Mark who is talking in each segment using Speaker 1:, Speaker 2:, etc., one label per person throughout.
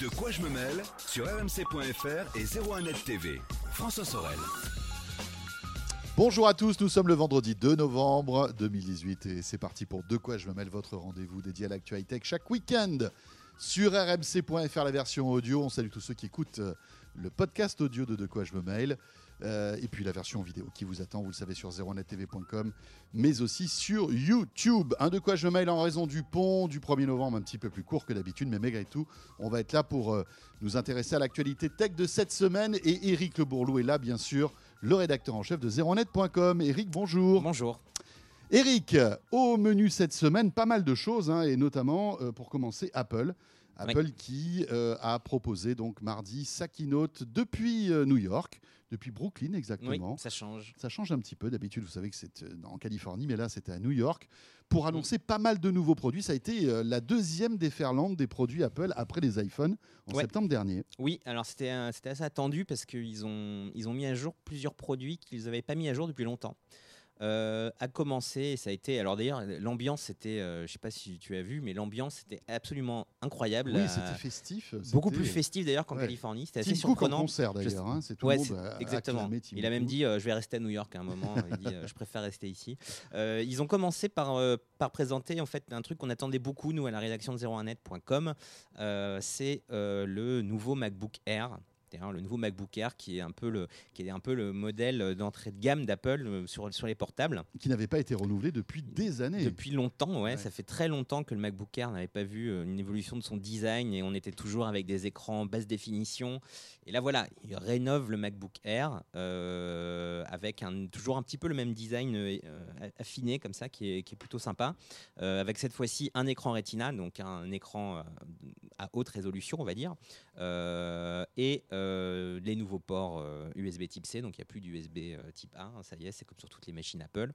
Speaker 1: De quoi je me mêle sur rmc.fr et 01net TV. François Sorel.
Speaker 2: Bonjour à tous, nous sommes le vendredi 2 novembre 2018 et c'est parti pour De quoi je me mêle, votre rendez-vous dédié à l'actualité chaque week-end sur rmc.fr la version audio. On salue tous ceux qui écoutent euh, le podcast audio de De quoi je me mêle. Euh, et puis la version vidéo qui vous attend, vous le savez, sur 01nettv.com, mais aussi sur YouTube. Un de quoi je mail en raison du pont du 1er novembre, un petit peu plus court que d'habitude, mais malgré tout, on va être là pour euh, nous intéresser à l'actualité tech de cette semaine. Et Eric Le Bourlou est là, bien sûr, le rédacteur en chef de 01net.com. Eric, bonjour.
Speaker 3: Bonjour.
Speaker 2: Eric, au menu cette semaine, pas mal de choses, hein, et notamment, euh, pour commencer, Apple. Apple qui a proposé donc mardi sa keynote depuis New York depuis Brooklyn exactement.
Speaker 3: Oui, ça change.
Speaker 2: Ça change un petit peu. D'habitude, vous savez que c'est euh, en Californie, mais là, c'était à New York pour annoncer pas mal de nouveaux produits. Ça a été euh, la deuxième déferlante des produits Apple après les iPhones en septembre dernier.
Speaker 3: Oui, alors c'était assez attendu parce qu'ils ont, ils ont mis à jour plusieurs produits qu'ils n'avaient pas mis à jour depuis longtemps. Euh, a commencé, ça a été. Alors d'ailleurs, l'ambiance, c'était, euh, je sais pas si tu as vu, mais l'ambiance était absolument incroyable.
Speaker 2: Oui, c'était festif.
Speaker 3: Beaucoup plus festif d'ailleurs qu'en Californie. C'était assez surprenant.
Speaker 2: concert d'ailleurs, hein, c'est tout
Speaker 3: ouais, le monde exactement. Il a même dit, euh, je vais rester à New York à un moment. il dit, je préfère rester ici. ils ont commencé par, par présenter en fait un truc qu'on attendait beaucoup nous à la rédaction de 01net.com. c'est le nouveau MacBook Air le nouveau MacBook Air qui est un peu le, qui est un peu le modèle d'entrée de gamme d'Apple euh, sur, sur les portables.
Speaker 2: Qui n'avait pas été renouvelé depuis des années.
Speaker 3: Depuis longtemps, ouais, Ça fait très longtemps que le MacBook Air n'avait pas vu euh, une évolution de son design et on était toujours avec des écrans basse définition. Et là, voilà, il rénove le MacBook Air euh, avec un, toujours un petit peu le même design affiné comme ça, qui est, qui est plutôt sympa. avec cette fois-ci un écran Retina, donc un écran à haute résolution, on va dire, et euh, les nouveaux ports USB euh, type C, donc il n'y a plus d'USB euh, type A, hein, ça y est, c'est comme sur toutes les machines Apple.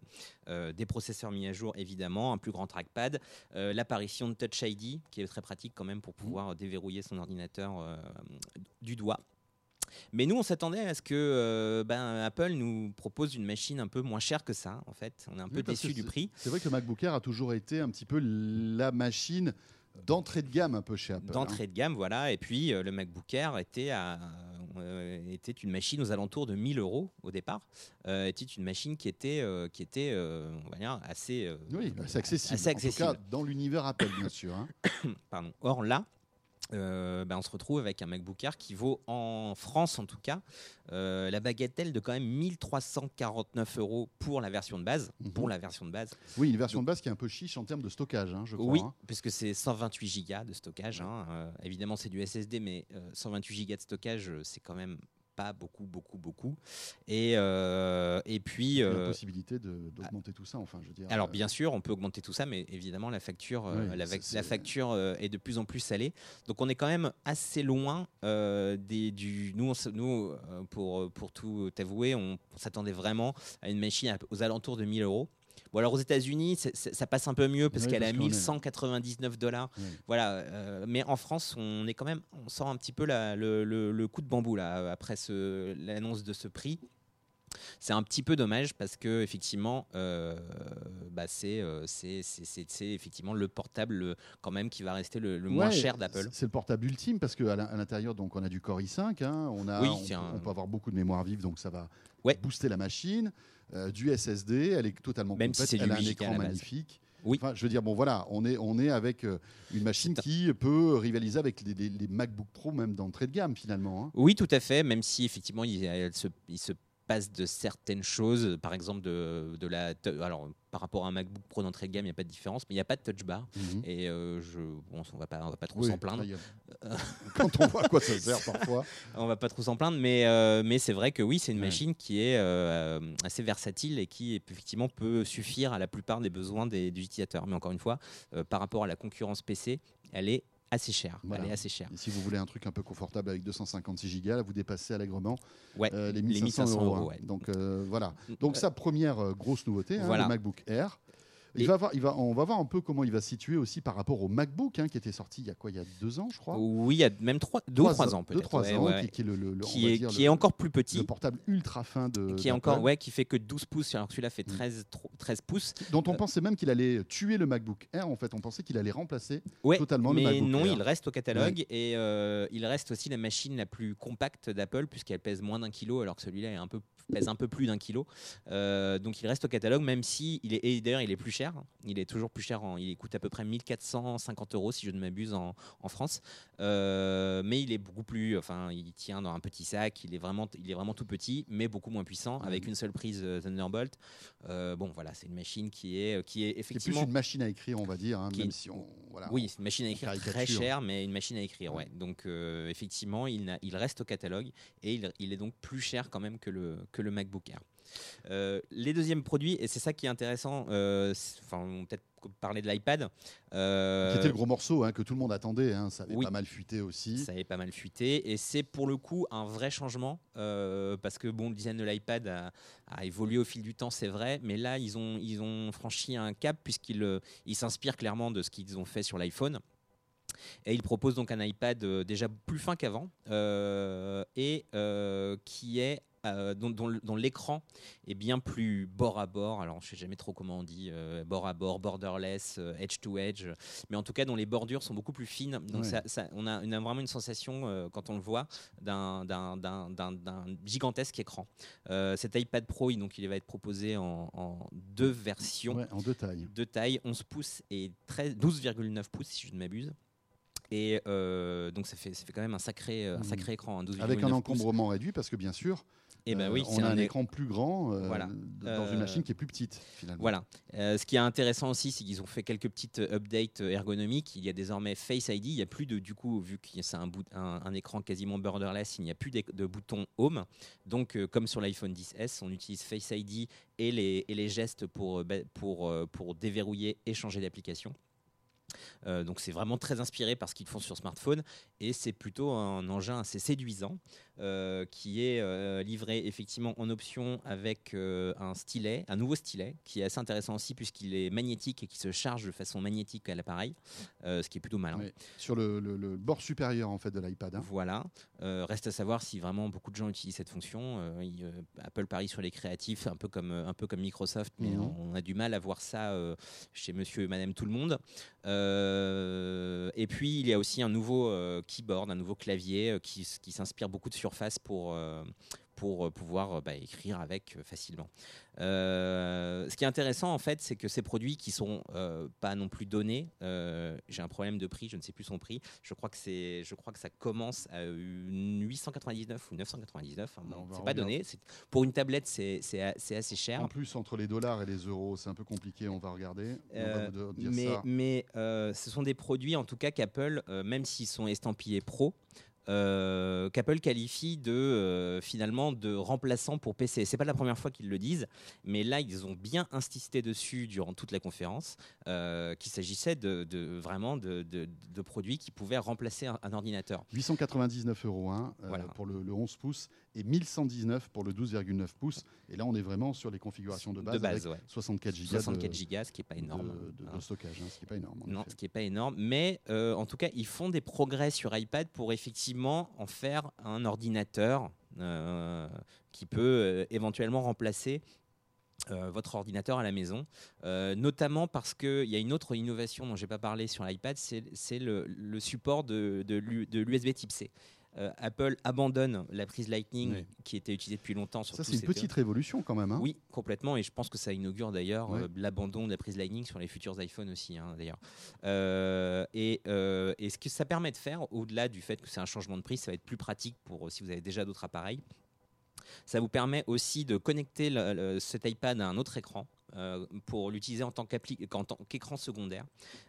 Speaker 3: des processeurs mis à jour, évidemment, un plus grand trackpad, l'apparition de Touch ID, qui est très pratique quand même pour pouvoir déverrouiller son ordinateur du doigt. Mais nous, on s'attendait à ce que ben, Apple nous propose une machine un peu moins chère que ça. En fait, on est un peu déçu du prix.
Speaker 2: C'est vrai que le MacBook Air a toujours été un petit peu la machine d'entrée de gamme un peu chez Apple.
Speaker 3: D'entrée hein. de gamme, voilà. Et puis euh, le MacBook Air était, euh, était une machine aux alentours de 1000 euros au départ. Euh, était une machine qui était, qui était on va dire, assez,
Speaker 2: oui, assez accessible. Assez accessible. En tout cas, dans l'univers Apple, bien sûr. Hein.
Speaker 3: Pardon. Or là, euh, ben, on se retrouve avec un MacBook Air qui vaut en France en tout cas euh, la bagatelle de quand même 1349 euros pour la version de base. Mhm. Pour la version de base.
Speaker 2: Oui, une version de base qui est un peu chiche en termes de stockage, hein, je crois.
Speaker 3: Oui,
Speaker 2: hein.
Speaker 3: puisque c'est 128 Go de stockage. Hein. Euh, évidemment, c'est du SSD, mais 128 Go de stockage, c'est quand même pas beaucoup, beaucoup, beaucoup. Et, euh, et puis.
Speaker 2: la euh, possibilité d'augmenter tout ça, enfin, je veux dire.
Speaker 3: Alors, euh, bien sûr, on peut augmenter tout ça, mais évidemment, la facture, la, facture est de plus en plus salée. Donc, on est quand même assez loin des, du. Nous, nous pour, pour tout avouer, on, on s'attendait vraiment à une machine aux alentours de 1000 euros. Bon, alors aux États-Unis, ça passe un peu mieux parce qu'elle a 1199 dollars. Voilà, euh, mais en France, on est quand même, on sent un petit peu le, coup de bambou là après l'annonce de ce prix. C'est un petit peu dommage parce que effectivement, euh, bah euh, c'est effectivement le portable quand même qui va rester le, moins cher d'Apple.
Speaker 2: C'est le portable ultime parce qu'à l'intérieur donc on a du Core i5, hein, on a, on, peut avoir beaucoup de mémoire vive donc ça va booster la machine. Euh, du SSD, elle est totalement
Speaker 3: Même
Speaker 2: complète,
Speaker 3: si
Speaker 2: elle
Speaker 3: a un
Speaker 2: écran magnifique.
Speaker 3: Oui.
Speaker 2: Enfin, je veux dire, bon voilà, on est, on est avec euh, une machine qui peut rivaliser avec les, MacBook Pro même d'entrée de gamme finalement. Hein.
Speaker 3: Oui, tout à fait, même si effectivement il, se, il se passe de certaines choses, par exemple de, de la. Alors, par rapport à un MacBook Pro d'entrée de gamme, il n'y a pas de différence, mais il n'y a pas de touch bar. Mhm. Et euh, je, bon, on ne va pas, trop s'en plaindre.
Speaker 2: Quand on voit à quoi ça sert parfois.
Speaker 3: on va pas trop s'en plaindre, mais, euh, mais c'est vrai que oui, c'est une machine qui est euh, assez versatile et qui effectivement peut suffire à la plupart des besoins des, des utilisateurs. Mais encore une fois, par rapport à la concurrence PC, elle est assez cher. Elle est assez chère.
Speaker 2: Et si vous voulez un truc un peu confortable avec 256 Go, là, vous dépassez allègrement
Speaker 3: euh, les 1500, euros. Hein.
Speaker 2: Donc euh, voilà. Donc sa première euh, grosse nouveauté, hein, le MacBook Air. Il va voir, il va, on va voir un peu comment il va se situer aussi par rapport au MacBook hein, qui était sorti il y a quoi Il y a deux ans, je crois.
Speaker 3: Oui, il y a même trois, deux ou trois ans
Speaker 2: Deux,
Speaker 3: peut-être.
Speaker 2: trois
Speaker 3: ouais,
Speaker 2: ans,
Speaker 3: ouais,
Speaker 2: qui, est le, le- le- on
Speaker 3: Qui
Speaker 2: va
Speaker 3: est,
Speaker 2: dire
Speaker 3: qui
Speaker 2: le-
Speaker 3: est encore plus
Speaker 2: le
Speaker 3: petit.
Speaker 2: portable ultra fin de.
Speaker 3: Qui est encore, ouais, qui fait que 12 pouces. Alors que celui-là fait
Speaker 2: Mm.
Speaker 3: 13, tro- 13 pouces.
Speaker 2: dont on
Speaker 3: Euh,
Speaker 2: pensait même qu'il allait tuer le MacBook Air. En fait, on pensait qu'il allait remplacer.
Speaker 3: Ouais,
Speaker 2: Totalement le
Speaker 3: mais
Speaker 2: MacBook
Speaker 3: non,
Speaker 2: Air.
Speaker 3: il reste au catalogue et euh, il reste aussi la machine la plus compacte d'Apple puisqu'elle pèse moins d'un kilo alors que celui-là est un peu pèse un peu plus d'un kilo. Euh, donc il reste au catalogue même si il est et d'ailleurs il est plus cher. Il est toujours plus cher. en- il coûte à peu près 1450 euros si je ne m'abuse en, en France. Euh, mais il est beaucoup plus. Enfin, il tient dans un petit sac. Il est vraiment il est vraiment tout petit mais beaucoup moins puissant avec une seule prise euh, Thunderbolt. Euh, bon voilà, c'est une machine qui est qui est
Speaker 2: C'est plus
Speaker 3: effectivement
Speaker 2: une machine à écrire, on va dire, hein, même
Speaker 3: est-
Speaker 2: si on. Voilà,
Speaker 3: oui, c'est une machine à écrire très chère, mais une machine à écrire, ouais. Donc effectivement, il, il reste au catalogue et il, il est donc plus cher quand même que le, que le MacBook Air. Euh, les deuxièmes produits, et c'est ça qui est intéressant, euh, enfin, on va peut-être parler de l'iPad. euh,
Speaker 2: Qui était le gros morceau hein, que tout le monde attendait. hein, ça avait
Speaker 3: oui.
Speaker 2: pas mal fuité aussi.
Speaker 3: ça avait pas mal fuité et c'est pour le coup un vrai changement euh, parce que bon le design de l'iPad a, a évolué au fil du temps c'est vrai mais là ils ont ils ont franchi un cap puisqu'ils euh, ils s'inspirent clairement de ce qu'ils ont fait sur l'iPhone et ils proposent donc un iPad euh, déjà plus fin qu'avant euh, et euh, qui est euh, dont, dont le- dont l'écran est bien plus bord à bord. Alors, je sais jamais trop comment on dit, euh, bord à bord, borderless, euh, edge to edge, mais en tout cas, dont les bordures sont beaucoup plus fines. Donc,
Speaker 2: Ouais.
Speaker 3: ça, ça- on, a, on a vraiment une sensation quand on le voit d'un, gigantesque écran. Cet iPad Pro, il, donc, il va être proposé en, en deux versions
Speaker 2: Ouais, en deux tailles.
Speaker 3: de taille 11 pouces et 13 12,9 pouces si je ne m'abuse. Et euh, donc ça fait, ça fait quand même un sacré, euh, un sacré écran, un 12,9
Speaker 2: Avec un
Speaker 3: pouces.
Speaker 2: encombrement réduit, parce que bien sûr,
Speaker 3: Et ben
Speaker 2: euh,
Speaker 3: oui,
Speaker 2: on a un écran plus grand euh,
Speaker 3: Voilà.
Speaker 2: dans une machine qui est plus petite, finalement.
Speaker 3: Voilà. Euh, ce qui est intéressant aussi, c'est qu'ils ont fait quelques petites updates ergonomiques. Il y a désormais Face ID. Il n'y a plus de, du coup, vu que c'est un, bout- un, un écran quasiment borderless, il n'y a plus d'é- de bouton Home. Donc, euh, comme sur l'iPhone 10S, on utilise Face ID et les, et les gestes pour, ba- pour, pour déverrouiller et changer d'application. Euh, donc c'est vraiment très inspiré par ce qu'ils font sur smartphone et c'est plutôt un engin assez séduisant euh, qui est euh, livré effectivement en option avec un stylet, un nouveau stylet qui est assez intéressant aussi puisqu'il est magnétique et qui se charge de façon magnétique à l'appareil, ce qui est plutôt malin.
Speaker 2: Sur le, le- le bord supérieur en fait de l'iPad. hein.
Speaker 3: Voilà. Reste à savoir si vraiment beaucoup de gens utilisent cette fonction. Il- Apple parie sur les créatifs, un peu comme, un peu comme Microsoft, mais
Speaker 2: Mhm.
Speaker 3: on, on a du mal à voir ça chez monsieur et madame tout le monde. Euh, et puis, il y a aussi un nouveau euh, keyboard, un nouveau clavier euh, qui, s'inspire beaucoup de Surface pour, euh, euh, pouvoir euh, bah, écrire avec euh, facilement. Euh, ce qui est intéressant en fait, c'est que ces produits qui sont euh, pas non plus donnés, euh, j'ai un problème de prix, je ne sais plus son prix. Je crois que c'est, je crois que ça commence à une 899 ou 999. hein,
Speaker 2: on va
Speaker 3: c'est pas donné. Pour une tablette, c'est, assez cher.
Speaker 2: En plus, entre les dollars et les euros, c'est un peu compliqué. On va regarder. On va vous dire
Speaker 3: mais
Speaker 2: ça.
Speaker 3: mais ce sont des produits, en tout cas, qu'Apple, même s'ils sont estampillés pro, euh, qu'Apple qualifie de euh, finalement de remplaçant pour PC. C'est pas la première fois qu'ils le disent, mais là ils ont bien insisté dessus durant toute la conférence euh, qu'il s'agissait de, de- vraiment de, de- de produits qui pouvaient remplacer un, un ordinateur.
Speaker 2: 899 euros hein,
Speaker 3: Voilà.
Speaker 2: pour le, le 11 pouces et 1119 pour le 12,9 pouces. Et là, on est vraiment sur les configurations de base,
Speaker 3: de base,
Speaker 2: avec
Speaker 3: ouais.
Speaker 2: 64 gigas
Speaker 3: 64
Speaker 2: de,
Speaker 3: gigas, ce qui est pas énorme.
Speaker 2: de- de- de
Speaker 3: hein.
Speaker 2: stockage, hein, ce qui n'est pas énorme.
Speaker 3: Non,
Speaker 2: effet.
Speaker 3: ce qui n'est pas énorme. Mais euh, en tout cas, ils font des progrès sur iPad pour effectivement en faire un ordinateur euh, qui peut euh, éventuellement remplacer euh, votre ordinateur à la maison, Euh, notamment parce qu'il y a une autre innovation dont je n'ai pas parlé sur l'iPad, c'est le, le support de, de l'U- de l'USB type C. Euh, Apple abandonne la prise Lightning
Speaker 2: Oui.
Speaker 3: qui était utilisée depuis longtemps. sur
Speaker 2: Ça, c'est une petite révolution quand même. hein.
Speaker 3: oui, complètement. Et je pense que ça inaugure d'ailleurs
Speaker 2: Ouais.
Speaker 3: euh, l'abandon de la prise Lightning sur les futurs iPhones aussi, hein, d'ailleurs. Euh, et, et ce que ça permet de faire, au-delà du fait que c'est un changement de prix, ça va être plus pratique pour si vous avez déjà d'autres appareils. Ça vous permet aussi de connecter le- le- cet iPad à un autre écran. Euh, pour l'utiliser en tant qu'écran secondaire.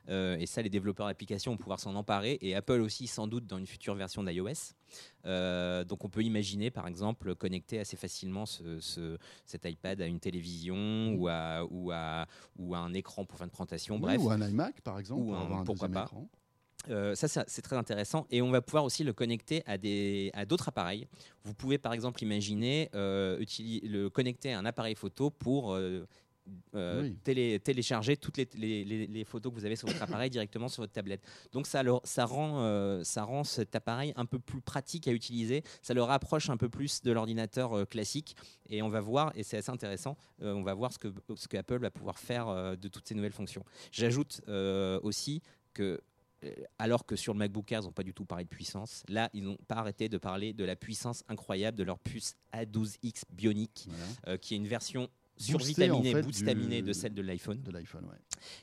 Speaker 3: Euh, et ça, les développeurs d'applications vont pouvoir s'en emparer. Et Apple aussi, sans doute, dans une future version d'iOS. Euh, donc on peut imaginer, par exemple, connecter assez facilement ce, ce- cet iPad à une télévision ou à, ou à, ou à un écran pour faire une présentation.
Speaker 2: Oui,
Speaker 3: Bref,
Speaker 2: Ou un iMac, par exemple,
Speaker 3: Ou
Speaker 2: pour
Speaker 3: un-
Speaker 2: avoir un
Speaker 3: pourquoi pas.
Speaker 2: écran.
Speaker 3: Euh, ça, ça, c'est très intéressant. Et on va pouvoir aussi le connecter à des à d'autres appareils. Vous pouvez par exemple imaginer euh, le connecter à un appareil photo pour euh, euh,
Speaker 2: Oui.
Speaker 3: télé- télécharger toutes les, les- les- les photos que vous avez sur votre appareil directement sur votre tablette. Donc ça, leur- ça, rend, euh, ça rend cet appareil un peu plus pratique à utiliser, ça le rapproche un peu plus de l'ordinateur euh, classique et on va voir, et c'est assez intéressant, on va voir ce que, ce que Apple va pouvoir faire de toutes ces nouvelles fonctions. J'ajoute aussi que alors que sur le MacBook Air, ils n'ont pas du tout parlé de puissance. Là, ils n'ont pas arrêté de parler de la puissance incroyable de leur puce A12X Bionic,
Speaker 2: Voilà.
Speaker 3: euh, qui est une version survitaminée,
Speaker 2: en fait,
Speaker 3: boostaminée
Speaker 2: du-
Speaker 3: de celle de l'iPhone,
Speaker 2: De l'iPhone, ouais.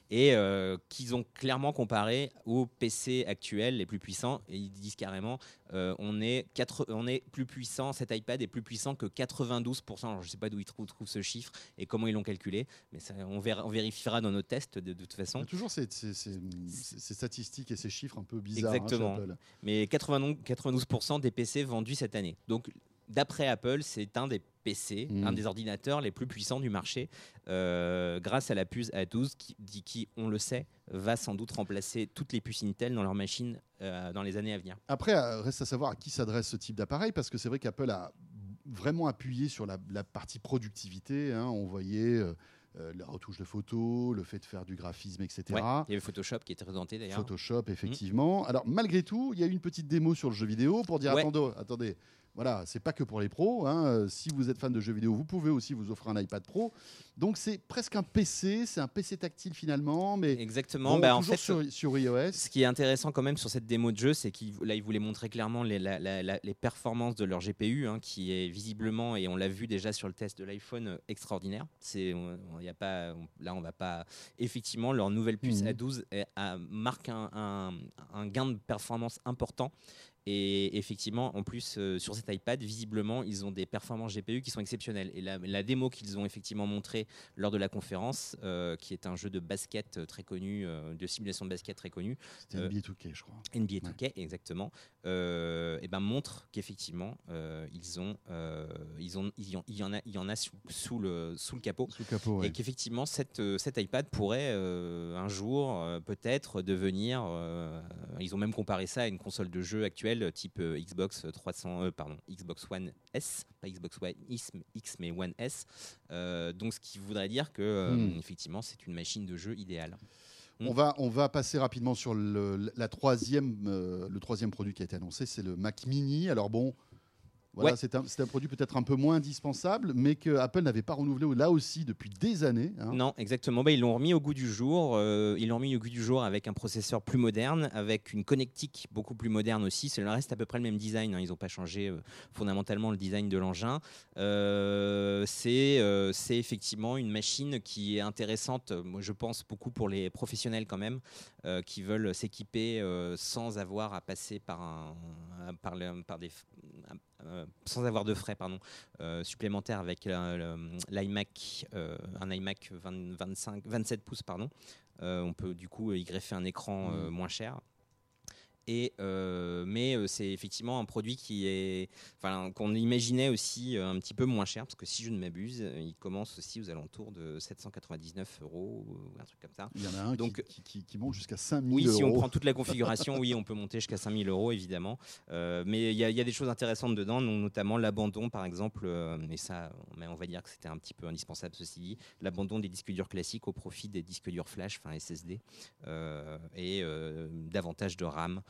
Speaker 3: et euh, qu'ils ont clairement comparé aux PC actuels les plus puissants. Et ils disent carrément, euh, on, est quatre- on est plus puissant, cet iPad est plus puissant que 92%. Alors, je ne sais pas d'où ils trou- trouvent ce chiffre et comment ils l'ont calculé, mais ça, on, vérifiera dans nos tests de, de toute
Speaker 2: Il
Speaker 3: façon.
Speaker 2: y a toujours ces, ces- ces- ces- ces statistiques et ces chiffres un peu bizarres hein,
Speaker 3: Exactement. Mais 92%, 92% des PC vendus cette année. Donc, d'après Apple, c'est un des PC, un des ordinateurs les plus puissants du marché, euh, grâce à la puce A12 qui, on le sait, va sans doute remplacer toutes les puces Intel dans leurs machines euh, dans les années à venir.
Speaker 2: Après, euh, reste à savoir à qui s'adresse ce type d'appareil, parce que c'est vrai qu'Apple a vraiment appuyé sur la, la partie productivité. hein. On voyait euh, euh, la retouche de photos, le fait de faire du graphisme, etc.
Speaker 3: Ouais, il y avait Photoshop qui était présenté d'ailleurs.
Speaker 2: Photoshop, effectivement. Alors, malgré tout, il y a eu une petite démo sur le jeu vidéo pour dire
Speaker 3: Ouais.
Speaker 2: attendez, attendez, voilà, c'est pas que pour les pros. hein. Euh, Si vous êtes fan de jeux vidéo, vous pouvez aussi vous offrir un iPad Pro. Donc, c'est presque un PC, c'est un PC tactile finalement, mais
Speaker 3: Exactement.
Speaker 2: bon,
Speaker 3: bah, en fait,
Speaker 2: sur, sur iOS.
Speaker 3: Ce qui est intéressant quand même sur cette démo de jeu, c'est qu'ils là ils voulaient montrer clairement les, la- la- la- les performances de leur GPU, hein, qui est visiblement et on l'a vu déjà sur le test de l'iPhone euh, extraordinaire. C'est, on, y a pas, on- là on va pas. Effectivement, leur nouvelle puce
Speaker 2: Mhm.
Speaker 3: A12 est- a- marque un, un- un gain de performance important. Et effectivement, en plus, euh, sur cet iPad, visiblement, ils ont des performances GPU qui sont exceptionnelles. Et la, la démo qu'ils ont effectivement montrée lors de la conférence, euh, qui est un jeu de basket euh, très connu, euh, de simulation de basket très connu,
Speaker 2: C'était NBA 2K, je crois.
Speaker 3: NBA
Speaker 2: Ouais.
Speaker 3: 2K, exactement, et ben montre qu'effectivement ils ont, ils ont, il y en, il y en a, il y en a sous, sous le sous le capot.
Speaker 2: Sous le capot, ouais.
Speaker 3: Et qu'effectivement, cette, cet iPad pourrait un jour peut-être devenir. ils ont même comparé ça à une console de jeu actuelle type euh, Xbox 300, euh, pardon, Xbox One S, pas Xbox One X, X mais One S. Euh, donc, ce qui voudrait dire que
Speaker 2: Hmm.
Speaker 3: effectivement, c'est une machine de jeu idéale.
Speaker 2: On va, on va passer rapidement sur le, la troisième, euh, le troisième produit qui a été annoncé, c'est le Mac Mini. Alors bon, voilà,
Speaker 3: Ouais.
Speaker 2: c'est un, c'est un produit peut-être un peu moins indispensable, mais que Apple n'avait pas renouvelé là aussi depuis des années. hein.
Speaker 3: Non, exactement. Bah, ils l'ont remis au goût du jour. euh, ils l'ont remis au goût du jour avec un processeur plus moderne, avec une connectique beaucoup plus moderne aussi. C'est le reste à peu près le même design. hein. Ils n'ont pas changé euh, fondamentalement le design de l'engin. Euh, c'est euh, c'est effectivement une machine qui est intéressante. Moi, je pense beaucoup pour les professionnels quand même, qui veulent s'équiper sans avoir à passer par un, par, le- par des sans avoir de frais pardon euh, supplémentaires avec l'iMac, euh, un iMac 20 25, 27 pouces, pardon. Euh, on peut du coup y greffer un écran euh,
Speaker 2: Mhm.
Speaker 3: moins cher. Et, euh, mais euh, c'est effectivement un produit qui est, enfin, qu'on imaginait aussi euh, un petit peu moins cher, parce que si je ne m'abuse, il commence aussi aux alentours de 799 euros ou un truc comme ça.
Speaker 2: Il y en a un
Speaker 3: Donc-
Speaker 2: qui, qui- qui- qui monte jusqu'à 5000
Speaker 3: Oui,
Speaker 2: euros.
Speaker 3: si on prend toute la configuration, oui, on peut monter jusqu'à 5000 euros, évidemment. Mais il y, a- il y a des choses intéressantes dedans, notamment l'abandon, par exemple, et ça, mais on va dire que c'était un petit peu indispensable, ceci dit, l'abandon des disques durs classiques au profit des disques durs flash, enfin SSD, et davantage de RAM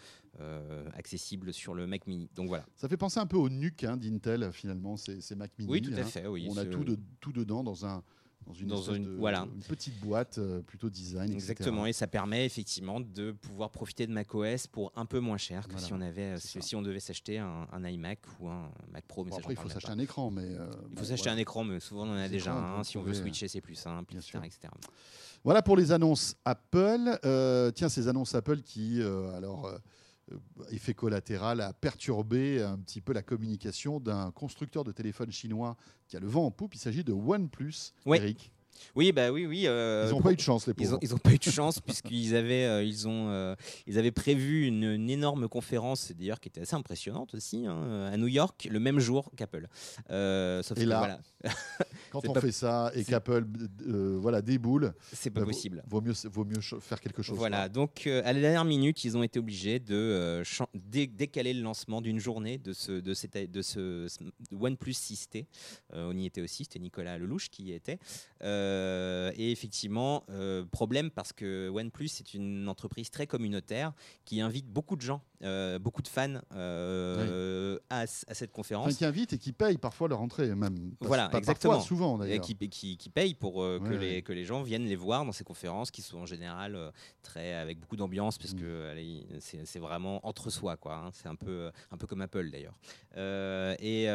Speaker 3: accessible sur le Mac mini. Donc voilà.
Speaker 2: Ça fait penser un peu au NUC hein, d'Intel, finalement, ces, ces Mac Mini.
Speaker 3: Oui, tout à
Speaker 2: hein.
Speaker 3: fait. Oui,
Speaker 2: on a tout, de- tout dedans dans, un, dans une,
Speaker 3: Dans
Speaker 2: espèce
Speaker 3: une-
Speaker 2: de-
Speaker 3: voilà.
Speaker 2: une petite boîte euh, plutôt design. etc.
Speaker 3: Exactement, et ça permet effectivement de pouvoir profiter de macOS pour un peu moins cher que
Speaker 2: Voilà,
Speaker 3: si on avait,
Speaker 2: c'est
Speaker 3: si, si on devait s'acheter un, un iMac ou un Mac Pro. Mais
Speaker 2: Bon,
Speaker 3: ça,
Speaker 2: après, il faut s'acheter un écran, mais. euh,
Speaker 3: Il
Speaker 2: bon,
Speaker 3: faut s'acheter un écran, mais souvent on en a déjà un. Si on veut switcher, c'est plus simple,
Speaker 2: bien
Speaker 3: etc.
Speaker 2: sûr.
Speaker 3: etc.
Speaker 2: Voilà pour les annonces Apple. Euh, tiens, ces annonces Apple qui, euh, alors, euh, euh, effet collatéral, a perturbé un petit peu la communication d'un constructeur de téléphone chinois qui a le vent en poupe. Il s'agit de OnePlus.
Speaker 3: Ouais.
Speaker 2: Eric.
Speaker 3: Oui, bah oui, oui. euh,
Speaker 2: Ils n'ont pas eu de chance, les pauvres.
Speaker 3: ils ont pas eu de chance puisqu'ils avaient, euh, ils ont, euh, ils avaient prévu une, une énorme conférence, d'ailleurs qui était assez impressionnante aussi, hein, à New York, le même jour qu'Apple. Euh, sauf
Speaker 2: Et
Speaker 3: que
Speaker 2: là-
Speaker 3: voilà.
Speaker 2: Quand on
Speaker 3: pas-
Speaker 2: fait ça et qu'Apple euh, voilà, déboule,
Speaker 3: C'est pas
Speaker 2: bah, vaut-
Speaker 3: possible.
Speaker 2: Vaut mieux, vaut mieux faire quelque chose.
Speaker 3: Voilà, donc euh, à la dernière minute, ils ont été obligés de euh, dé- décaler le lancement d'une journée de ce, de cette- de ce sm- OnePlus 6T. Euh, on y était aussi, c'était Nicolas Lelouch qui y était. Euh, et effectivement, euh, problème parce que OnePlus est une entreprise très communautaire qui invite beaucoup de gens, euh, beaucoup de fans euh, à, cette conférence.
Speaker 2: Enfin, qui invitent et qui payent parfois leur entrée, même.
Speaker 3: Voilà,
Speaker 2: pas
Speaker 3: exactement.
Speaker 2: Parfois, souvent d'ailleurs.
Speaker 3: qui, qui, qui payent pour euh, que,
Speaker 2: Ouais,
Speaker 3: les,
Speaker 2: ouais.
Speaker 3: que les gens viennent les voir dans ces conférences qui sont en général euh, très avec beaucoup d'ambiance parce
Speaker 2: Mm.
Speaker 3: que c'est vraiment entre soi quoi hein. c'est un peu un peu comme Apple d'ailleurs Euh, et,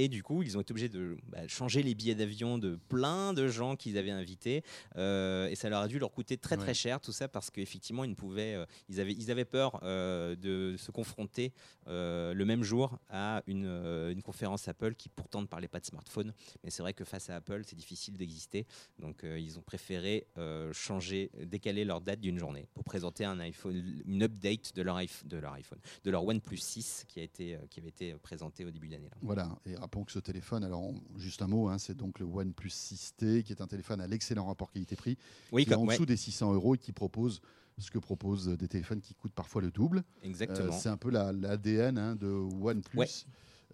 Speaker 3: et du coup ils ont été obligés de bah, changer les billets d'avion de plein de gens qu'ils avaient invités et ça leur a dû leur coûter très très
Speaker 2: Ouais.
Speaker 3: cher tout ça parce qu'effectivement ils pouvaient ils avaient ils avaient peur de se confronter le même jour à une, une conférence Apple qui pourtant ne parlait pas de smartphone mais c'est vrai que face à Apple, c'est difficile d'exister. Donc, euh, ils ont préféré euh, changer, décaler leur date d'une journée pour présenter un iPhone, une update de leur, iPhone, de leur iPhone, de leur OnePlus 6 qui, a été, euh, qui avait été présenté au début d'année. là.
Speaker 2: Voilà, et rappelons que ce téléphone, alors on- juste un mot, hein, c'est donc le OnePlus 6T, qui est un téléphone à l'excellent rapport qualité-prix,
Speaker 3: Oui,
Speaker 2: qui est en
Speaker 3: ouais,
Speaker 2: dessous des 600 euros et qui propose ce que proposent des téléphones qui coûtent parfois le double.
Speaker 3: exactement.
Speaker 2: Euh, c'est un peu la- l'ADN hein, de OnePlus.
Speaker 3: Ouais.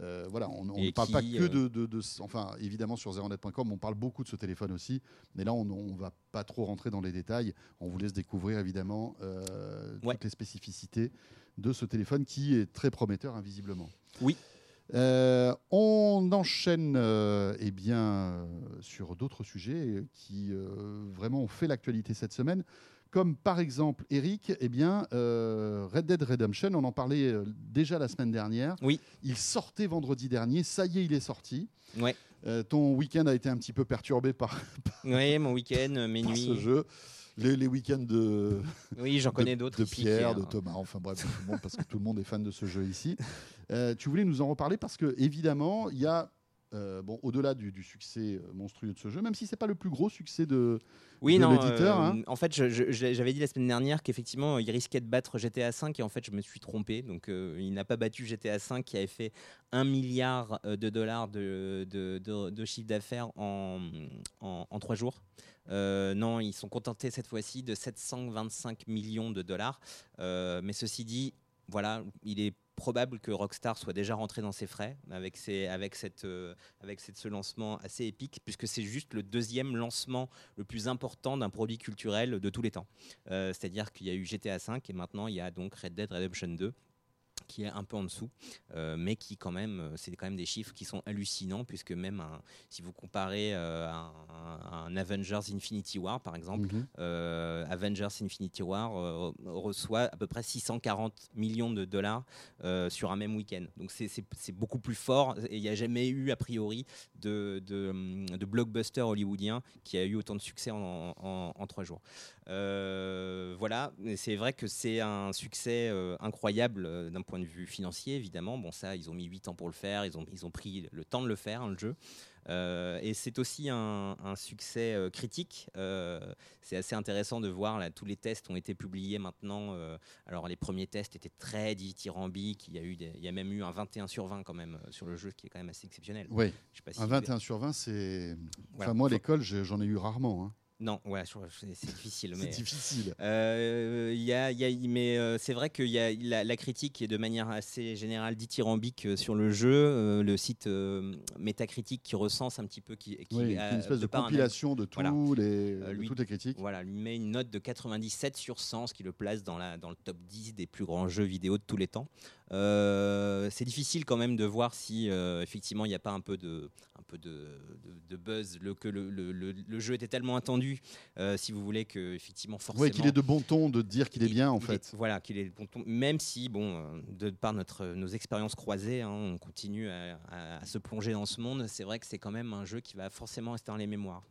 Speaker 2: Euh, voilà, on ne parle pas que
Speaker 3: euh,
Speaker 2: de, de- de- Enfin, évidemment, sur zeronet.com, on parle beaucoup de ce téléphone aussi. Mais là, on ne va pas trop rentrer dans les détails. On vous laisse découvrir, évidemment, euh,
Speaker 3: Ouais.
Speaker 2: toutes les spécificités de ce téléphone qui est très prometteur, invisiblement.
Speaker 3: Oui.
Speaker 2: Euh, on enchaîne euh, eh bien, euh, sur d'autres sujets qui vraiment ont fait l'actualité cette semaine. Comme par exemple, Eric, eh bien, euh, Red Dead Redemption, on en parlait euh, déjà la semaine dernière.
Speaker 3: Oui.
Speaker 2: Il sortait vendredi dernier, ça y est, il est sorti.
Speaker 3: Ouais.
Speaker 2: Euh, ton week-end a été un petit peu perturbé par,
Speaker 3: Oui, mon week-end, mes
Speaker 2: par ce jeu. Les, les week-ends de,
Speaker 3: Oui, j'en connais d'autres.
Speaker 2: de Pierre, de Thomas, enfin bref, de tout le monde, parce que tout le monde est fan de ce jeu ici. Euh, tu voulais nous en reparler parce que, évidemment, il y a, euh, bon, au-delà du, du succès euh, monstrueux de ce jeu, même si c'est pas le plus gros succès de.
Speaker 3: Oui,
Speaker 2: de
Speaker 3: non.
Speaker 2: l'éditeur,
Speaker 3: euh,
Speaker 2: hein.
Speaker 3: En fait, j'avais dit la semaine dernière qu'effectivement, il risquait de battre GTA 5 et en fait, je me suis trompé. Donc, euh, il n'a pas battu GTA 5 qui avait fait 1 milliard de dollars de, de, de- de chiffre d'affaires en, en, en 3 jours. Euh, non, ils sont contentés cette fois-ci de 725 millions de dollars. Mais ceci dit, voilà, il est probable que Rockstar soit déjà rentré dans ses frais avec, avec, cette, euh, avec cette- ce lancement assez épique, puisque c'est juste le deuxième lancement le plus important d'un produit culturel de tous les temps. Euh, C'est-à-dire qu'il y a eu GTA V et maintenant il y a donc Red Dead Redemption 2 qui est un peu en dessous, euh, mais qui quand même, euh, c'est quand même des chiffres qui sont hallucinants, puisque même un- si vous comparez euh, un, un- Avengers Infinity War par exemple,
Speaker 2: Mhm.
Speaker 3: Avengers Infinity War reçoit à peu près 640 millions de dollars sur un même week-end. Donc c'est- beaucoup plus fort et il n'y a jamais eu a priori de, de, de blockbuster hollywoodien qui a eu autant de succès en, en- en trois jours. Euh, voilà, c'est vrai que c'est un succès euh, incroyable d'un point de vue financier, évidemment. Bon, ça, ils ont mis 8 ans pour le faire, ils ont, ils ont pris le temps de le faire, hein, le jeu. Euh, et c'est aussi un, un succès euh, critique. Euh, c'est assez intéressant de voir, là, tous les tests ont été publiés maintenant. alors, les premiers tests étaient très dithyrambiques. Il y, a eu des- il y a même eu un 21 sur 20 quand même sur le jeu, ce qui est quand même assez exceptionnel.
Speaker 2: Oui,
Speaker 3: Je sais pas si
Speaker 2: un
Speaker 3: vous-
Speaker 2: 21 sur 20, c'est.
Speaker 3: Voilà.
Speaker 2: Enfin, moi, à l'école, j'en ai eu rarement. hein.
Speaker 3: Non, ouais, c'est difficile.
Speaker 2: C'est difficile.
Speaker 3: Euh, y a, y a- mais euh, c'est vrai qu'il y a la, la critique est de manière assez générale dithyrambique euh, sur le jeu. Euh, le site Metacritic qui recense un petit peu, qui, qui
Speaker 2: Oui,
Speaker 3: a-
Speaker 2: une espèce de
Speaker 3: un-
Speaker 2: compilation de, tous
Speaker 3: Voilà.
Speaker 2: les, de
Speaker 3: lui-
Speaker 2: toutes les critiques.
Speaker 3: Voilà, lui met une note de 97 sur 100, ce qui le place dans, la, dans le top 10 des plus grands jeux vidéo de tous les temps. Euh, c'est difficile quand même de voir si euh, effectivement il n'y a pas un peu de, un peu de, de- de buzz, le, que le, le- le- le jeu était tellement attendu, euh, si vous voulez, que effectivement forcément.
Speaker 2: Oui, qu'il est de bon ton de dire qu'il est bien, en fait.
Speaker 3: est- voilà, qu'il est de bon ton. Même si, bon, de par notre, nos expériences croisées, hein, on continue à, à- à se plonger dans ce monde. C'est vrai que c'est quand même un jeu qui va forcément rester dans les mémoires.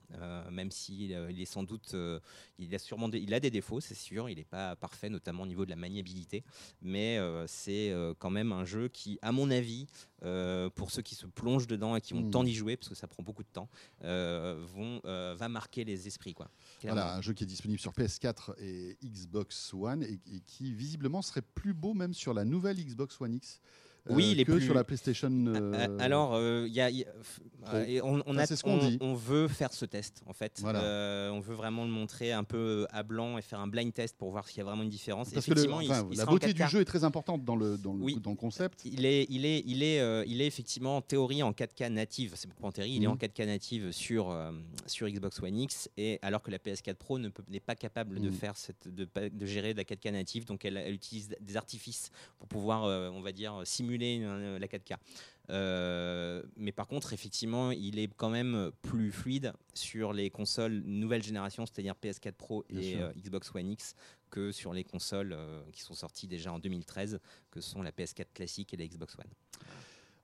Speaker 3: Même si il est sans doute, euh, il a sûrement, des, il a des défauts, c'est sûr. Il n'est pas parfait, notamment au niveau de la maniabilité. Mais euh, c'est euh, quand même un jeu qui, à mon avis, euh, pour ceux qui se plongent dedans et qui ont
Speaker 2: Mm.
Speaker 3: le temps d'y jouer, parce que ça prend beaucoup de temps, euh, vont, euh, va marquer les esprits, quoi. Clairement.
Speaker 2: Voilà, un jeu qui est disponible sur PS4 et Xbox One et, et qui visiblement serait plus beau même sur la nouvelle Xbox One X.
Speaker 3: Oui,
Speaker 2: euh,
Speaker 3: les
Speaker 2: que
Speaker 3: plus-
Speaker 2: sur la PlayStation. euh,
Speaker 3: Euh, Alors, euh, il y a, il y a- euh, et on, on
Speaker 2: Ça,
Speaker 3: a-
Speaker 2: c'est ce qu'on
Speaker 3: on-
Speaker 2: dit.
Speaker 3: on veut faire ce test, en fait.
Speaker 2: Voilà.
Speaker 3: Euh, on veut vraiment le montrer un peu à blanc et faire un blind test pour voir s'il y a vraiment une différence.
Speaker 2: Parce que le-
Speaker 3: Effectivement, il-
Speaker 2: enfin,
Speaker 3: il
Speaker 2: la beauté du
Speaker 3: 4K.
Speaker 2: jeu est très importante dans le, dans le,
Speaker 3: Oui.
Speaker 2: dans le concept.
Speaker 3: Il est, il est, il est, euh, il est effectivement en théorie en 4K native. C'est pas en théorie, il est
Speaker 2: Mhm.
Speaker 3: en 4K native sur euh, sur Xbox One X et alors que la PS4 Pro ne n'est pas capable de
Speaker 2: Mhm.
Speaker 3: faire cette, de, gérer de la 4K native, donc elle, elle utilise des artifices pour pouvoir, euh, on va dire, simuler euh, la 4K. Euh, mais par contre, effectivement, il est quand même plus fluide sur les consoles nouvelle génération, c'est-à-dire PS4 Pro
Speaker 2: Bien
Speaker 3: et euh, Xbox One X, que sur les consoles euh, qui sont sorties déjà en 2013, que sont la PS4 classique et la Xbox One.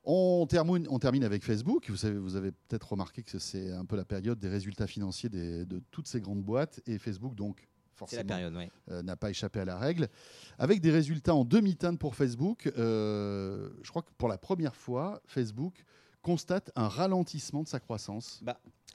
Speaker 2: On termine, on termine avec Facebook. Vous, savez, vous avez peut-être remarqué que c'est un peu la période des résultats financiers des- de toutes ces grandes boîtes. Et Facebook, donc, forcément,
Speaker 3: période, ouais.
Speaker 2: euh, n'a pas échappé à la règle. Avec des résultats en demi-teinte pour Facebook, euh, je crois que pour la première fois, Facebook constate un ralentissement de sa croissance.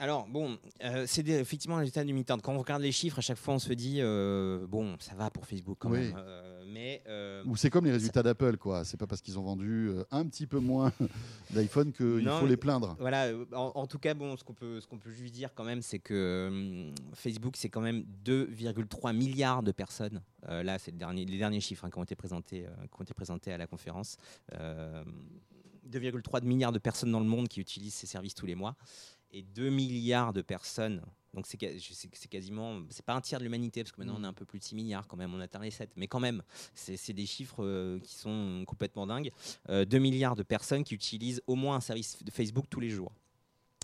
Speaker 3: Alors, bon, euh, c'est effectivement un résultat du mi-temps. Quand on regarde les chiffres, à chaque fois, on se dit, euh, bon, ça va pour Facebook quand
Speaker 2: Oui.
Speaker 3: même. Euh, mais
Speaker 2: Ou c'est comme les résultats d'Apple, quoi. C'est pas parce qu'ils ont vendu un petit peu moins d'iPhone qu'il faut les plaindre.
Speaker 3: Voilà, en, en tout cas, bon, ce qu'on peut, qu'on peut juste dire quand même, c'est que Facebook, c'est quand même 2,3 milliards de personnes. Là, c'est le dernier, les derniers chiffres hein, qui, ont été présentés, qui ont été présentés à la conférence. Euh, 2,3 milliards de personnes dans le monde qui utilisent ces services tous les mois. Et 2 milliards de personnes. Donc c'est quasiment, c'est pas un tiers de l'humanité parce que maintenant on a un peu plus de 6 milliards quand même, on atteint les 7. Mais quand même, c'est c'est des chiffres euh, qui sont complètement dingues. Euh, 2 milliards de personnes qui utilisent au moins un service de Facebook tous les jours.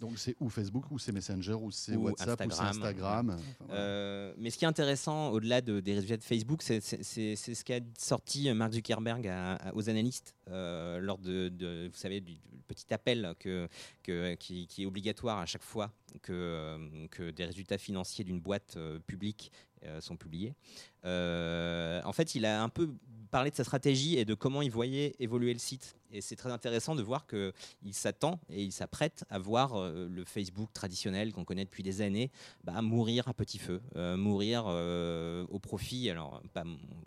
Speaker 2: Donc c'est ou Facebook, ou c'est Messenger, ou c'est WhatsApp, ou c'est
Speaker 3: Instagram.
Speaker 2: Instagram. Enfin, voilà.
Speaker 3: Euh, mais ce qui est intéressant, au-delà de- des résultats de Facebook, c'est- ce qu'a sorti Mark Zuckerberg à- à- aux analystes euh, lors de, de- vous savez, du, petit appel que, que- qui, qui est obligatoire à chaque fois que, euh, que des résultats financiers d'une boîte euh, publique euh, sont publiés. Euh, en fait, il a un peu parlé de sa stratégie et de comment il voyait évoluer le site. Et c'est très intéressant de voir qu'il s'attend et il s'apprête à voir euh, le Facebook traditionnel qu'on connaît depuis des années bah, mourir à petit feu, euh, mourir euh, au profit. Alors,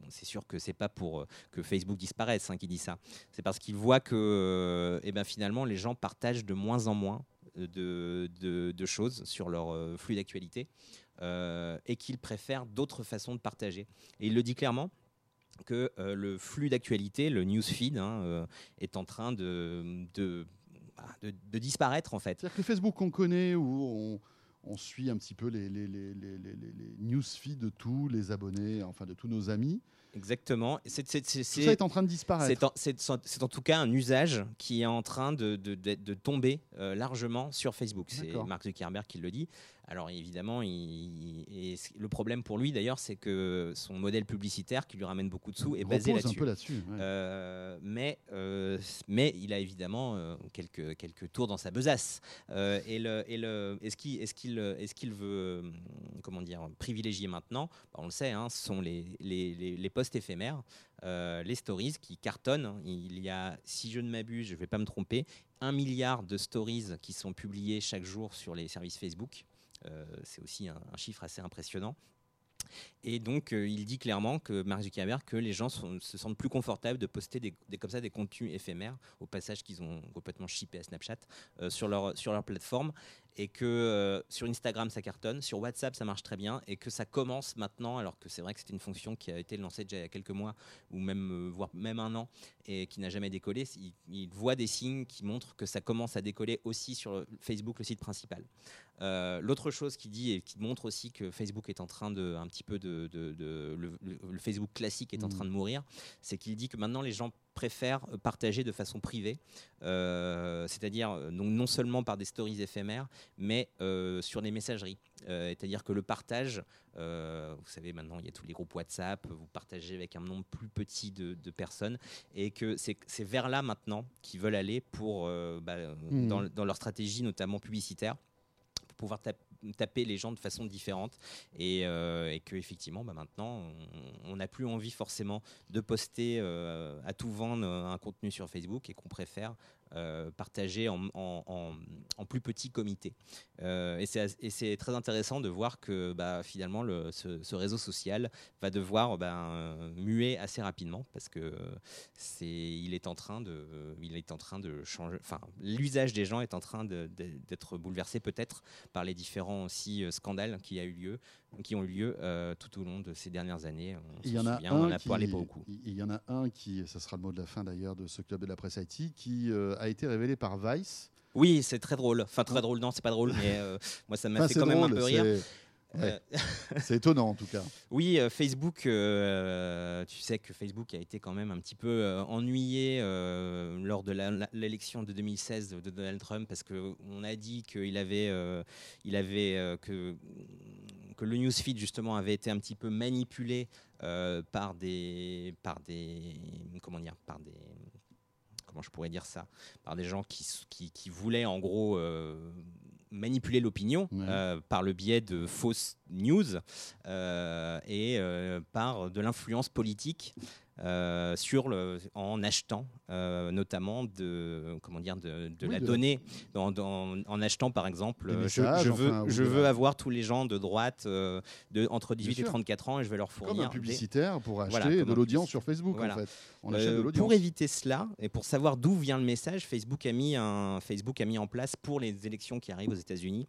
Speaker 3: c'est sûr que c'est pas pour euh, que Facebook disparaisse hein, qui dit ça. C'est parce qu'il voit que, euh, eh ben, finalement, les gens partagent de moins en moins euh, de, de- choses sur leur euh, flux d'actualité euh, et qu'ils préfèrent d'autres façons de partager. Et il le dit clairement que euh, le flux d'actualité, le newsfeed, hein, euh, est en train de, de, bah, de- de disparaître en fait.
Speaker 2: C'est-à-dire que Facebook qu'on connaît, où on, on suit un petit peu les, les, newsfeeds de tous les abonnés, enfin de tous nos amis,
Speaker 3: Exactement. C'est- c'est- c'est-
Speaker 2: tout ça est en train de disparaître.
Speaker 3: C'est en, tout cas un usage qui est en train de, de- de- de tomber euh, largement sur Facebook. C'est. Mark Zuckerberg qui le dit. Alors évidemment, il- et c- le problème pour lui d'ailleurs, c'est que son modèle publicitaire qui lui ramène beaucoup de sous est basé là-dessus.
Speaker 2: peu là-dessus. ouais.
Speaker 3: Euh, mais, euh, mais il a évidemment euh, quelques, quelques tours dans sa besace. Et le, et le, est-ce qu'il est qu'il, est qu'il veut comment dire, privilégier maintenant Bah, On le sait, hein, ce sont les, les, les, les posts éphémères, les stories qui cartonnent. Il y a, si je ne m'abuse, je ne vais pas me tromper, un milliard de stories qui sont publiées chaque jour sur les services Facebook. Euh, c'est aussi un, chiffre assez impressionnant. Et donc, euh, il dit clairement que Mark Zuckerberg, que les gens se sentent plus confortables de poster des, comme ça des contenus éphémères, au passage qu'ils ont complètement chippé à Snapchat, euh, sur, leur, sur leur plateforme, et que sur Instagram ça cartonne, sur WhatsApp ça marche très bien, et que ça commence maintenant, alors que c'est vrai que c'était une fonction qui a été lancée déjà il y a quelques mois, ou même, voire même un an, et qui n'a jamais décollé. Il, il voit des signes qui montrent que ça commence à décoller aussi sur Facebook, le site principal. Euh, L'autre chose qu'il dit et qui montre aussi que Facebook est en train de un petit peu de, de- de- le, Facebook classique est en train de mourir, c'est qu'il dit que maintenant les gens préfèrent partager de façon privée, euh, c'est-à-dire euh, non seulement par des stories éphémères, mais euh, sur les messageries. Euh, c'est-à-dire que le partage, vous savez maintenant il y a tous les groupes WhatsApp, vous partagez avec un nombre plus petit de, de personnes, et que c'est vers là maintenant qu'ils veulent aller pour bah,
Speaker 2: Mhm.
Speaker 3: dans, dans leur stratégie notamment publicitaire pouvoir tap- taper les gens de façon différente. Et, euh, et que effectivement bah, maintenant on- n'a plus envie forcément de poster euh, à tout vent euh, un contenu sur Facebook et qu'on préfère euh, partager en, plus petit comité. Euh, et c'est très intéressant de voir que bah, finalement le- ce, réseau social va devoir euh, muer assez rapidement parce que il est en train de il est en train de changer l'usage des gens est en train d'être bouleversé peut-être par les différents aussi euh, scandales qui a eu lieu qui ont eu lieu euh, tout au long de ces dernières années on
Speaker 2: Il y en a
Speaker 3: souvient, on en
Speaker 2: un
Speaker 3: a
Speaker 2: qui,
Speaker 3: parlé beaucoup
Speaker 2: il y en a un qui, ça sera le mot de la fin d'ailleurs de ce club de la presse IT, qui euh, a été révélé par Vice.
Speaker 3: oui c'est très drôle enfin très drôle non c'est pas drôle mais euh, moi ça m'a
Speaker 2: Enfin,
Speaker 3: fait quand même un peu rire
Speaker 2: c'est- ouais. C'est étonnant en tout cas.
Speaker 3: Oui, euh, Facebook, euh, tu sais que Facebook a été quand même un petit peu euh, ennuyé lors de l'élection de 2016 de Donald Trump parce qu'on a dit qu'il avait, il avait que, que le newsfeed justement avait été un petit peu manipulé euh, par des, par des, comment dire, par des comment je pourrais dire ça, par des gens qui, qui, qui voulaient en gros euh, manipuler l'opinion
Speaker 2: Ouais.
Speaker 3: euh, par le biais de fausses news euh, et euh, par de l'influence politique. Euh, sur le, en achetant euh, notamment de comment dire de, de
Speaker 2: Oui,
Speaker 3: la
Speaker 2: de-
Speaker 3: donnée dans- dans- en achetant par exemple euh,
Speaker 2: messages,
Speaker 3: je, je veux
Speaker 2: enfin,
Speaker 3: je veux avoir tous les gens de droite euh, de entre 18 et
Speaker 2: sûr.
Speaker 3: 34 ans et je vais leur
Speaker 2: Comme
Speaker 3: fournir
Speaker 2: un
Speaker 3: des-
Speaker 2: publicitaire pour acheter
Speaker 3: Voilà,
Speaker 2: de l'audience sur Facebook
Speaker 3: Voilà.
Speaker 2: en fait. On achète de l'audience.
Speaker 3: pour éviter cela et pour savoir d'où vient le message, Facebook a mis un Facebook a mis en place pour les élections qui arrivent aux États-Unis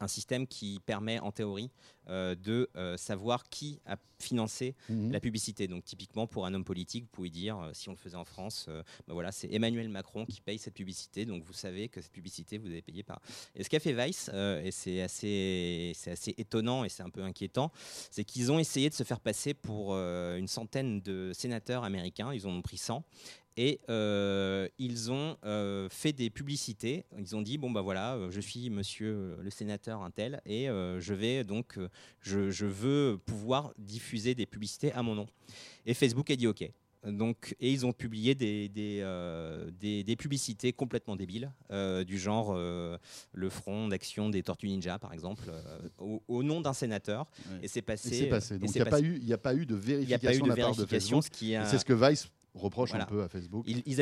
Speaker 3: un système qui permet en théorie euh, de euh, savoir qui a financé
Speaker 2: Mhm.
Speaker 3: la publicité. Donc typiquement pour un homme politique, vous pouvez dire, euh, si on le faisait en France, ben voilà, c'est Emmanuel Macron qui paye cette publicité. Donc vous savez que cette publicité, vous avez payé par. Et ce qu'a fait Vice, et c'est assez, assez étonnant et c'est un peu inquiétant, c'est qu'ils ont essayé de se faire passer pour une centaine de sénateurs américains. Ils en ont pris 100. Et euh, ils ont euh, fait des publicités. Ils ont dit bon bah voilà, euh, je suis Monsieur le sénateur un tel et euh, je vais donc je, je veux pouvoir diffuser des publicités à mon nom. Et Facebook a dit OK. Donc, et ils ont publié des, des, des, des publicités complètement débiles, du genre le front d'action des Tortues Ninja, par exemple, au, au nom d'un sénateur.
Speaker 2: Ouais.
Speaker 3: Et c'est
Speaker 2: Et
Speaker 3: passé.
Speaker 2: c'est passé.
Speaker 3: et
Speaker 2: Donc il n'y a, pas eu- il a pas eu de vérification
Speaker 3: de
Speaker 2: la part de Facebook.
Speaker 3: ce qui
Speaker 2: Et
Speaker 3: a-
Speaker 2: C'est ce que Vice reproche
Speaker 3: Voilà.
Speaker 2: un peu à Facebook.
Speaker 3: ils, ils,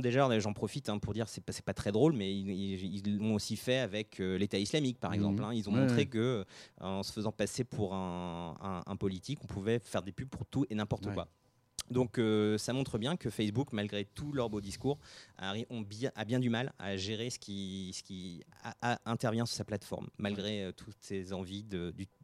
Speaker 3: déjà, j'en profite hein, pour dire, c'est pas, pas très drôle, mais ils, l'ont aussi fait avec euh, l'État islamique, par
Speaker 2: Mhm.
Speaker 3: exemple. hein. Ils ont
Speaker 2: Ouais,
Speaker 3: montré
Speaker 2: ouais.
Speaker 3: que, euh, en se faisant passer pour un, un- un politique, on pouvait faire des pubs pour tout et n'importe
Speaker 2: Ouais.
Speaker 3: quoi. Donc euh, ça montre bien que Facebook, malgré tout leur beau discours, a, ont bien, a bien du mal à gérer ce qui, ce qui a- a- intervient sur sa plateforme, malgré euh, toutes ces envies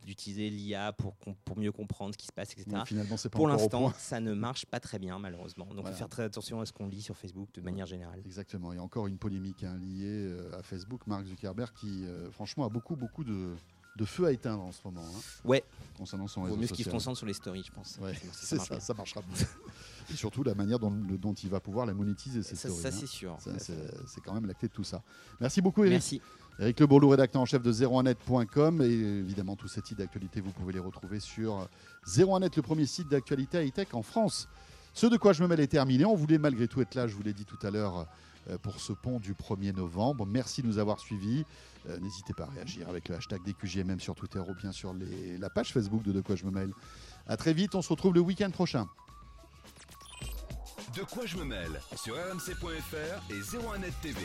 Speaker 3: d'utiliser l'IA pour, mieux comprendre ce qui se passe, etc.
Speaker 2: Finalement, pas
Speaker 3: Pour l'instant, ça ne marche pas très bien, malheureusement. Donc, il
Speaker 2: Voilà.
Speaker 3: faut faire très attention à ce qu'on lit sur Facebook de manière générale.
Speaker 2: Exactement. Il y a encore une polémique hein, liée euh, à Facebook, Mark Zuckerberg, qui euh, franchement a beaucoup, beaucoup de, de feu à éteindre en ce moment. hein,
Speaker 3: Ouais,
Speaker 2: concernant son
Speaker 3: vaut
Speaker 2: réseau
Speaker 3: mieux qu'il se concentre sur les stories, je pense.
Speaker 2: Ouais,
Speaker 3: Ça
Speaker 2: c'est ça, ça marchera mieux. Et surtout la manière dont, il va pouvoir la monétiser, ces
Speaker 3: Ça,
Speaker 2: stories.
Speaker 3: ça,
Speaker 2: hein.
Speaker 3: c'est sûr.
Speaker 2: Ça, c'est quand même la clé de tout ça. Merci beaucoup, Eric.
Speaker 3: Merci.
Speaker 2: Eric Le Bourlou, rédacteur en chef de 01net.com. Et évidemment, tous ces titres d'actualité, vous pouvez les retrouver sur 01net, le premier site d'actualité high-tech en France. Ce de quoi je me mêle est terminé. On voulait malgré tout être là, je vous l'ai dit tout à l'heure, pour ce pont du 1er novembre. Merci de nous avoir suivis. Euh, N'hésitez pas à réagir avec le hashtag DQJMM sur Twitter ou bien sur la page Facebook de De quoi je me mêle. À très vite, on se retrouve le week-end prochain.
Speaker 1: De quoi je me mêle sur rmc.fr et 01net TV.